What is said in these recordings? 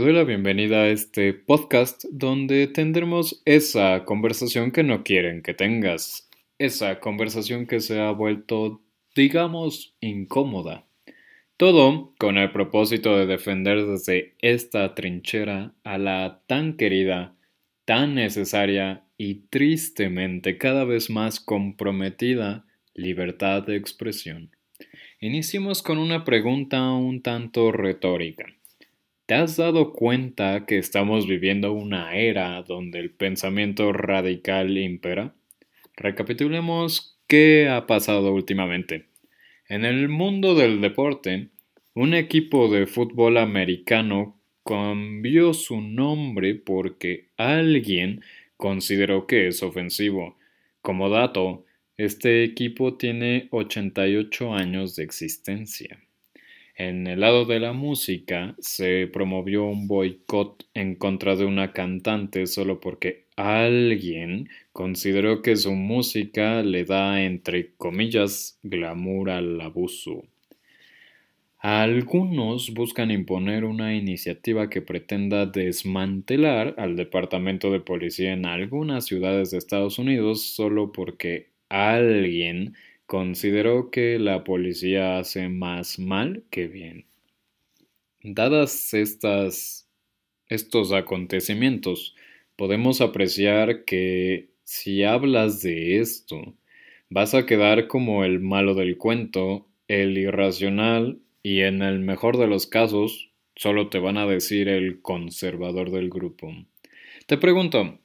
Te doy la bienvenida a este podcast donde tendremos esa conversación que no quieren que tengas, esa conversación que se ha vuelto, digamos, incómoda. Todo con el propósito de defender desde esta trinchera a la tan querida, tan necesaria y tristemente cada vez más comprometida libertad de expresión. Iniciemos con una pregunta un tanto retórica. ¿Te has dado cuenta que estamos viviendo una era donde el pensamiento radical impera? Recapitulemos qué ha pasado últimamente. En el mundo del deporte, un equipo de fútbol americano cambió su nombre porque alguien consideró que es ofensivo. Como dato, este equipo tiene 88 años de existencia. En el lado de la música se promovió un boicot en contra de una cantante solo porque alguien consideró que su música le da, entre comillas, glamour al abuso. Algunos buscan imponer una iniciativa que pretenda desmantelar al Departamento de Policía en algunas ciudades de Estados Unidos solo porque alguien consideró que la policía hace más mal que bien. Dadas estas, estos acontecimientos, podemos apreciar que si hablas de esto, vas a quedar como el malo del cuento, el irracional y en el mejor de los casos, solo te van a decir el conservador del grupo. Te pregunto,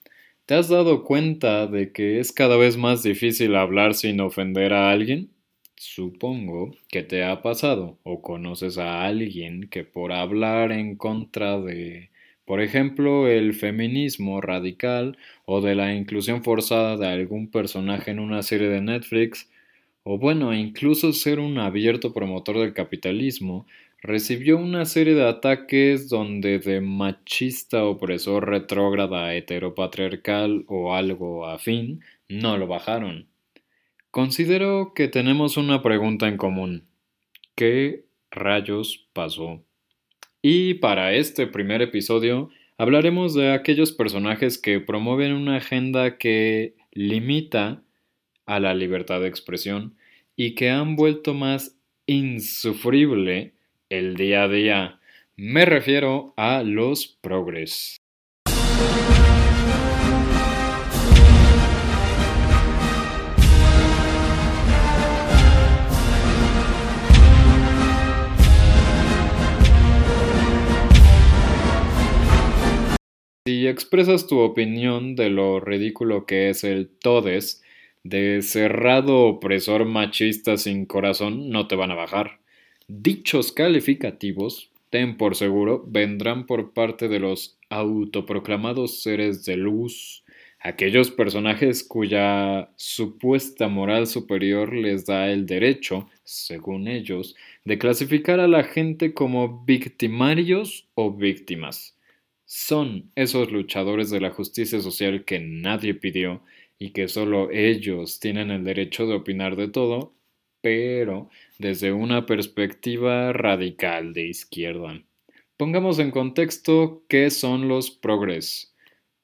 ¿Te has dado cuenta de que es cada vez más difícil hablar sin ofender a alguien? Supongo que te ha pasado o conoces a alguien que por hablar en contra de, por ejemplo, el feminismo radical o de la inclusión forzada de algún personaje en una serie de Netflix, o bueno, incluso ser un abierto promotor del capitalismo, recibió una serie de ataques donde de machista opresor retrógrada heteropatriarcal o algo afín no lo bajaron. Considero que tenemos una pregunta en común. ¿Qué rayos pasó? Y para este primer episodio hablaremos de aquellos personajes que promueven una agenda que limita a la libertad de expresión y que han vuelto más insufrible el día a día. Me refiero a los progres. Si expresas tu opinión de lo ridículo que es el todes, de cerrado opresor machista sin corazón, no te van a bajar. Dichos calificativos, ten por seguro, vendrán por parte de los autoproclamados seres de luz, aquellos personajes cuya supuesta moral superior les da el derecho, según ellos, de clasificar a la gente como victimarios o víctimas. Son esos luchadores de la justicia social que nadie pidió y que solo ellos tienen el derecho de opinar de todo pero desde una perspectiva radical de izquierda. Pongamos en contexto qué son los progres.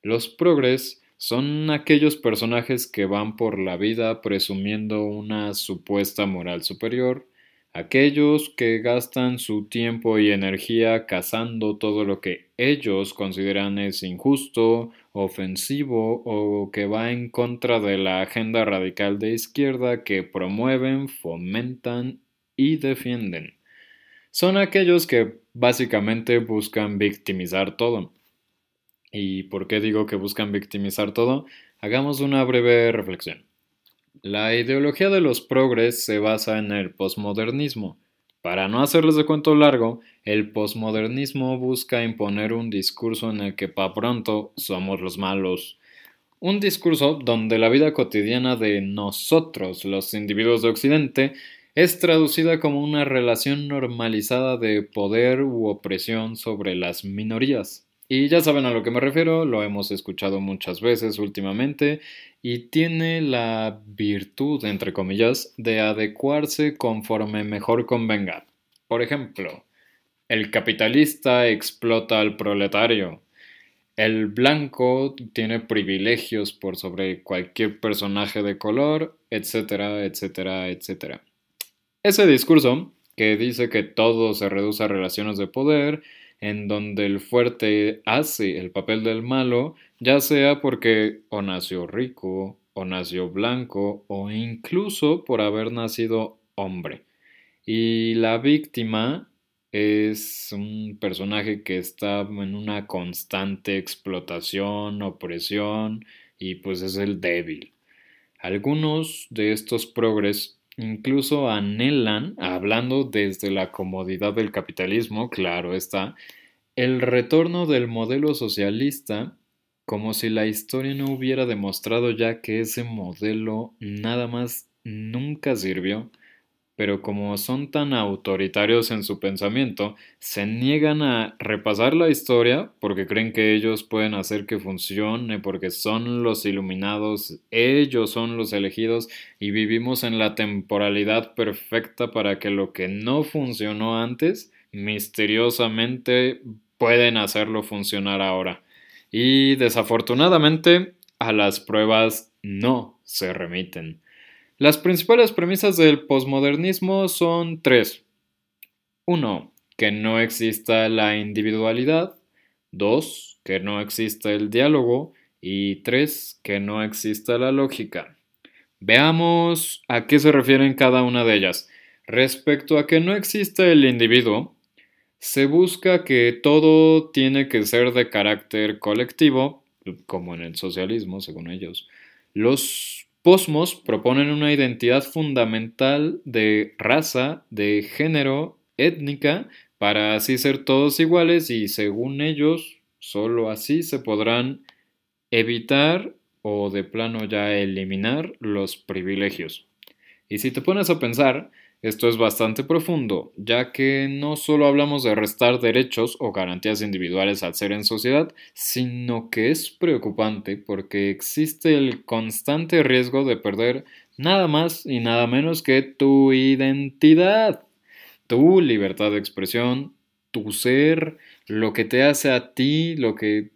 Los progres son aquellos personajes que van por la vida presumiendo una supuesta moral superior, aquellos que gastan su tiempo y energía cazando todo lo que ellos consideran es injusto, ofensivo o que va en contra de la agenda radical de izquierda que promueven, fomentan y defienden. Son aquellos que básicamente buscan victimizar todo. ¿Y por qué digo que buscan victimizar todo? Hagamos una breve reflexión. La ideología de los progres se basa en el posmodernismo. Para no hacerles de cuento largo, el posmodernismo busca imponer un discurso en el que pa pronto somos los malos. Un discurso donde la vida cotidiana de nosotros, los individuos de Occidente, es traducida como una relación normalizada de poder u opresión sobre las minorías. Y ya saben a lo que me refiero, lo hemos escuchado muchas veces últimamente y tiene la virtud, entre comillas, de adecuarse conforme mejor convenga. Por ejemplo, El capitalista explota al proletario. El blanco tiene privilegios por sobre cualquier personaje de color, etcétera, etcétera, etcétera. Ese discurso, que dice que todo se reduce a relaciones de poder, en donde el fuerte hace el papel del malo, ya sea porque o nació rico, o nació blanco, o incluso por haber nacido hombre. Y la víctima es un personaje que está en una constante explotación, opresión y pues es el débil. Algunos de estos progres incluso anhelan, hablando desde la comodidad del capitalismo, claro está, el retorno del modelo socialista como si la historia no hubiera demostrado ya que ese modelo nada más nunca sirvió pero como son tan autoritarios en su pensamiento, se niegan a repasar la historia porque creen que ellos pueden hacer que funcione, porque son los iluminados, ellos son los elegidos y vivimos en la temporalidad perfecta para que lo que no funcionó antes, misteriosamente pueden hacerlo funcionar ahora. Y desafortunadamente, a las pruebas no se remiten. Las principales premisas del posmodernismo son tres. Uno, que no exista la individualidad. Dos, que no exista el diálogo. Y tres, que no exista la lógica. Veamos a qué se refieren cada una de ellas. Respecto a que no exista el individuo, se busca que todo tiene que ser de carácter colectivo, como en el socialismo, según ellos. Los Posmos proponen una identidad fundamental de raza, de género, étnica, para así ser todos iguales y según ellos, solo así se podrán evitar o de plano ya eliminar los privilegios. Y si te pones a pensar, esto es bastante profundo, ya que no solo hablamos de restar derechos o garantías individuales al ser en sociedad, sino que es preocupante porque existe el constante riesgo de perder nada más y nada menos que tu identidad, tu libertad de expresión, tu ser, lo que te hace a ti, lo que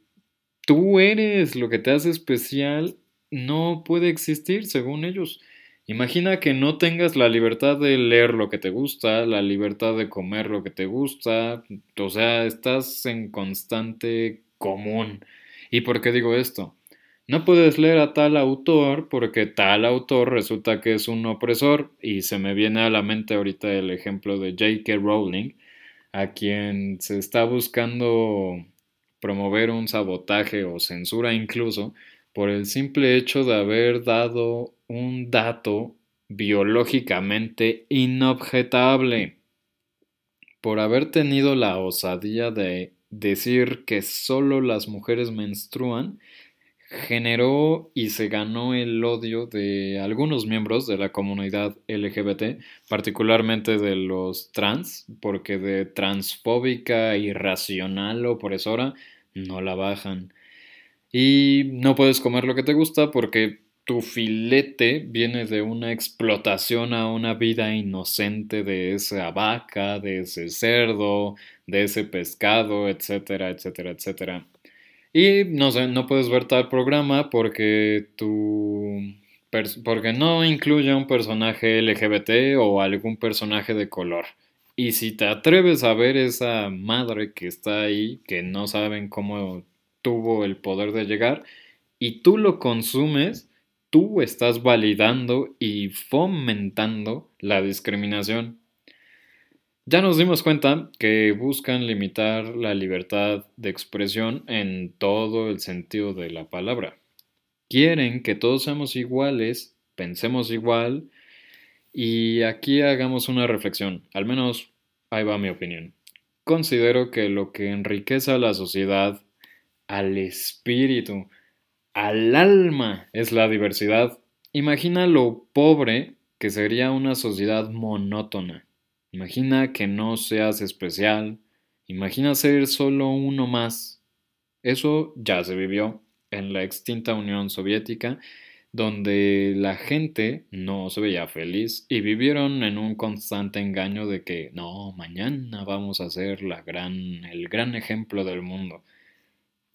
tú eres, lo que te hace especial, no puede existir según ellos. Imagina que no tengas la libertad de leer lo que te gusta, la libertad de comer lo que te gusta, o sea, estás en constante común. ¿Y por qué digo esto? No puedes leer a tal autor porque tal autor resulta que es un opresor y se me viene a la mente ahorita el ejemplo de J.K. Rowling, a quien se está buscando promover un sabotaje o censura incluso por el simple hecho de haber dado un dato biológicamente inobjetable por haber tenido la osadía de decir que solo las mujeres menstruan, generó y se ganó el odio de algunos miembros de la comunidad LGBT, particularmente de los trans, porque de transfóbica, irracional, opresora, no la bajan. Y no puedes comer lo que te gusta porque tu filete viene de una explotación a una vida inocente de esa vaca, de ese cerdo, de ese pescado, etcétera, etcétera, etcétera. Y no sé, no puedes ver tal programa porque tu porque no incluye un personaje LGBT o algún personaje de color. Y si te atreves a ver esa madre que está ahí, que no saben cómo tuvo el poder de llegar, y tú lo consumes, tú estás validando y fomentando la discriminación. Ya nos dimos cuenta que buscan limitar la libertad de expresión en todo el sentido de la palabra. Quieren que todos seamos iguales, pensemos igual y aquí hagamos una reflexión, al menos ahí va mi opinión. Considero que lo que enriquece a la sociedad, al espíritu, al alma es la diversidad. Imagina lo pobre que sería una sociedad monótona. Imagina que no seas especial. Imagina ser solo uno más. Eso ya se vivió en la extinta Unión Soviética, donde la gente no se veía feliz y vivieron en un constante engaño de que no, mañana vamos a ser la gran, el gran ejemplo del mundo.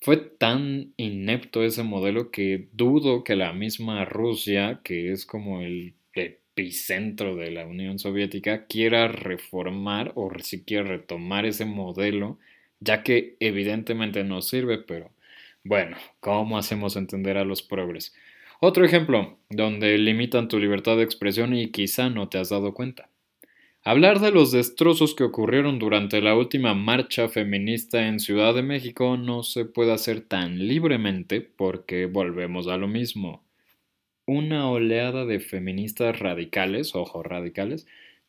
Fue tan inepto ese modelo que dudo que la misma Rusia, que es como el epicentro de la Unión Soviética, quiera reformar o siquiera retomar ese modelo, ya que evidentemente no sirve, pero bueno, ¿cómo hacemos entender a los progres? Otro ejemplo, donde limitan tu libertad de expresión y quizá no te has dado cuenta. Hablar de los destrozos que ocurrieron durante la última marcha feminista en Ciudad de México no se puede hacer tan libremente porque volvemos a lo mismo. Una oleada de feministas radicales, ojo radicales,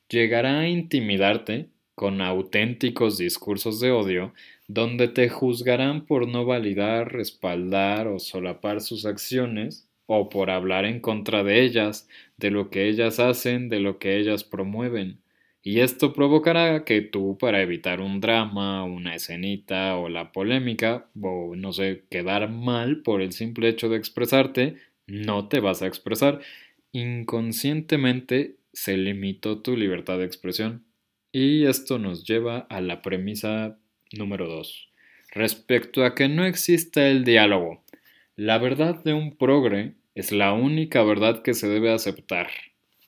llegará a intimidarte con auténticos discursos de odio donde te juzgarán por no validar, respaldar o solapar sus acciones o por hablar en contra de ellas, de lo que ellas hacen, de lo que ellas promueven. Y esto provocará que tú, para evitar un drama, una escenita o la polémica, o no sé, quedar mal por el simple hecho de expresarte, no te vas a expresar. Inconscientemente se limitó tu libertad de expresión. Y esto nos lleva a la premisa número 2. Respecto a que no exista el diálogo, la verdad de un progre es la única verdad que se debe aceptar.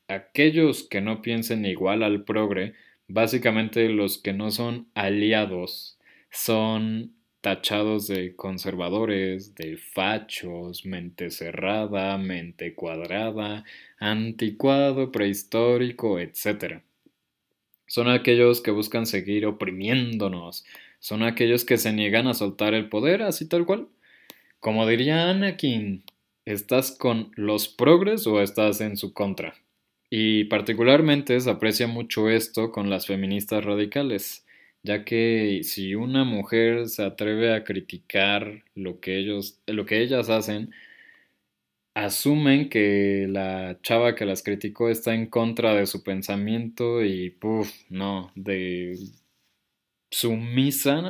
Aquellos que no piensen igual al progre, básicamente los que no son aliados, son tachados de conservadores, de fachos, mente cerrada, mente cuadrada, anticuado, prehistórico, etc. Son aquellos que buscan seguir oprimiéndonos, son aquellos que se niegan a soltar el poder, así tal cual. Como diría Anakin, ¿estás con los progres o estás en su contra? Y particularmente se aprecia mucho esto con las feministas radicales, ya que si una mujer se atreve a criticar lo que ellos, lo que ellas hacen, asumen que la chava que las criticó está en contra de su pensamiento y puff, no, de sumisa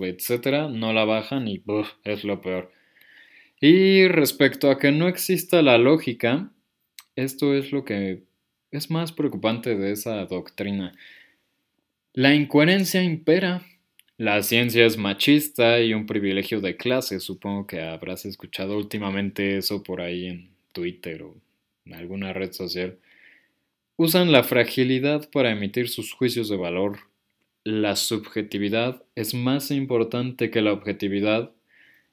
etcétera, no la bajan y puff, es lo peor. Y respecto a que no exista la lógica, esto es lo que es más preocupante de esa doctrina. La incoherencia impera. La ciencia es machista y un privilegio de clase. Supongo que habrás escuchado últimamente eso por ahí en Twitter o en alguna red social. Usan la fragilidad para emitir sus juicios de valor. La subjetividad es más importante que la objetividad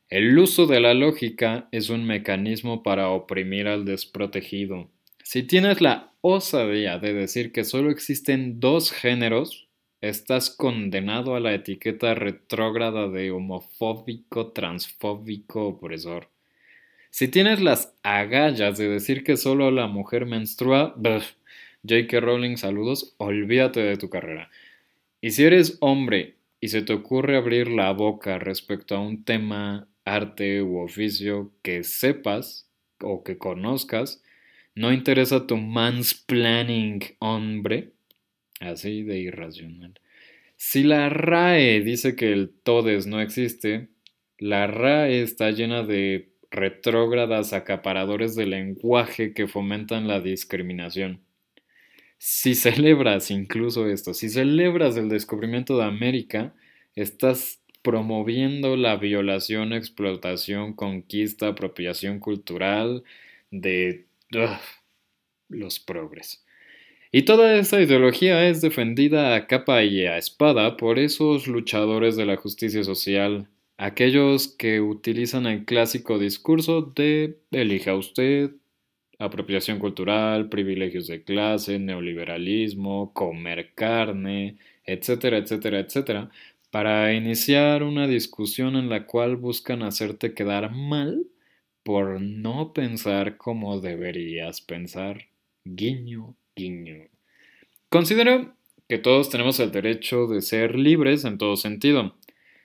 el uso de la lógica es un mecanismo para oprimir al desprotegido. Si tienes la osadía de decir que solo existen dos géneros, estás condenado a la etiqueta retrógrada de homofóbico, transfóbico, opresor. Si tienes las agallas de decir que solo la mujer menstrua, J.K. Rowling, saludos, olvídate de tu carrera. Y si eres hombre y se te ocurre abrir la boca respecto a un tema arte u oficio que sepas o que conozcas, no interesa tu mansplaining, hombre, así de irracional. Si la RAE dice que el todes no existe, la RAE está llena de retrógradas acaparadores de lenguaje que fomentan la discriminación. Si celebras incluso esto, si celebras el descubrimiento de América, estás promoviendo la violación, explotación, conquista, apropiación cultural de los progres. Y toda esa ideología es defendida a capa y a espada por esos luchadores de la justicia social, aquellos que utilizan el clásico discurso de elija usted, apropiación cultural, privilegios de clase, neoliberalismo, comer carne, etcétera, etcétera, etcétera, para iniciar una discusión en la cual buscan hacerte quedar mal por no pensar como deberías pensar. Guiño, guiño. Considero que todos tenemos el derecho de ser libres en todo sentido.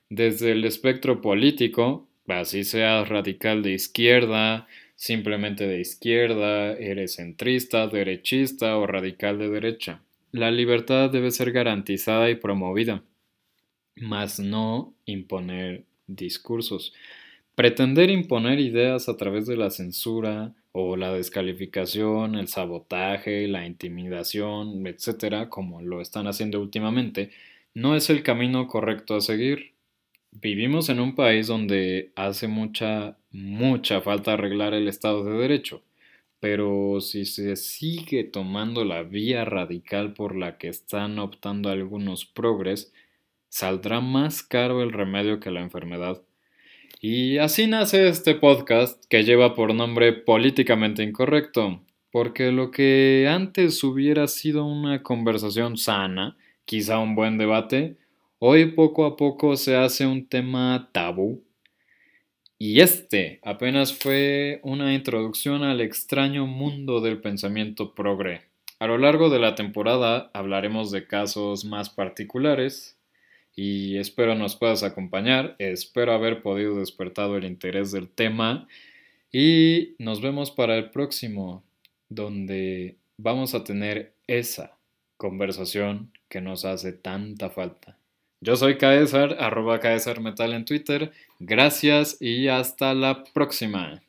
Desde el espectro político, así seas radical de izquierda, simplemente de izquierda, eres centrista, derechista o radical de derecha. La libertad debe ser garantizada y promovida mas no imponer discursos. Pretender imponer ideas a través de la censura o la descalificación, el sabotaje, la intimidación, etcétera, como lo están haciendo últimamente, no es el camino correcto a seguir. Vivimos en un país donde hace mucha, mucha falta arreglar el Estado de Derecho, pero si se sigue tomando la vía radical por la que están optando algunos progres, saldrá más caro el remedio que la enfermedad. Y así nace este podcast que lleva por nombre Políticamente Incorrecto, porque lo que antes hubiera sido una conversación sana, quizá un buen debate, hoy poco a poco se hace un tema tabú. Y este apenas fue una introducción al extraño mundo del pensamiento progre. A lo largo de la temporada hablaremos de casos más particulares, y espero nos puedas acompañar. Espero haber podido despertado el interés del tema y nos vemos para el próximo, donde vamos a tener esa conversación que nos hace tanta falta. Yo soy Caesar, arroba Caesar Metal en Twitter. Gracias y hasta la próxima.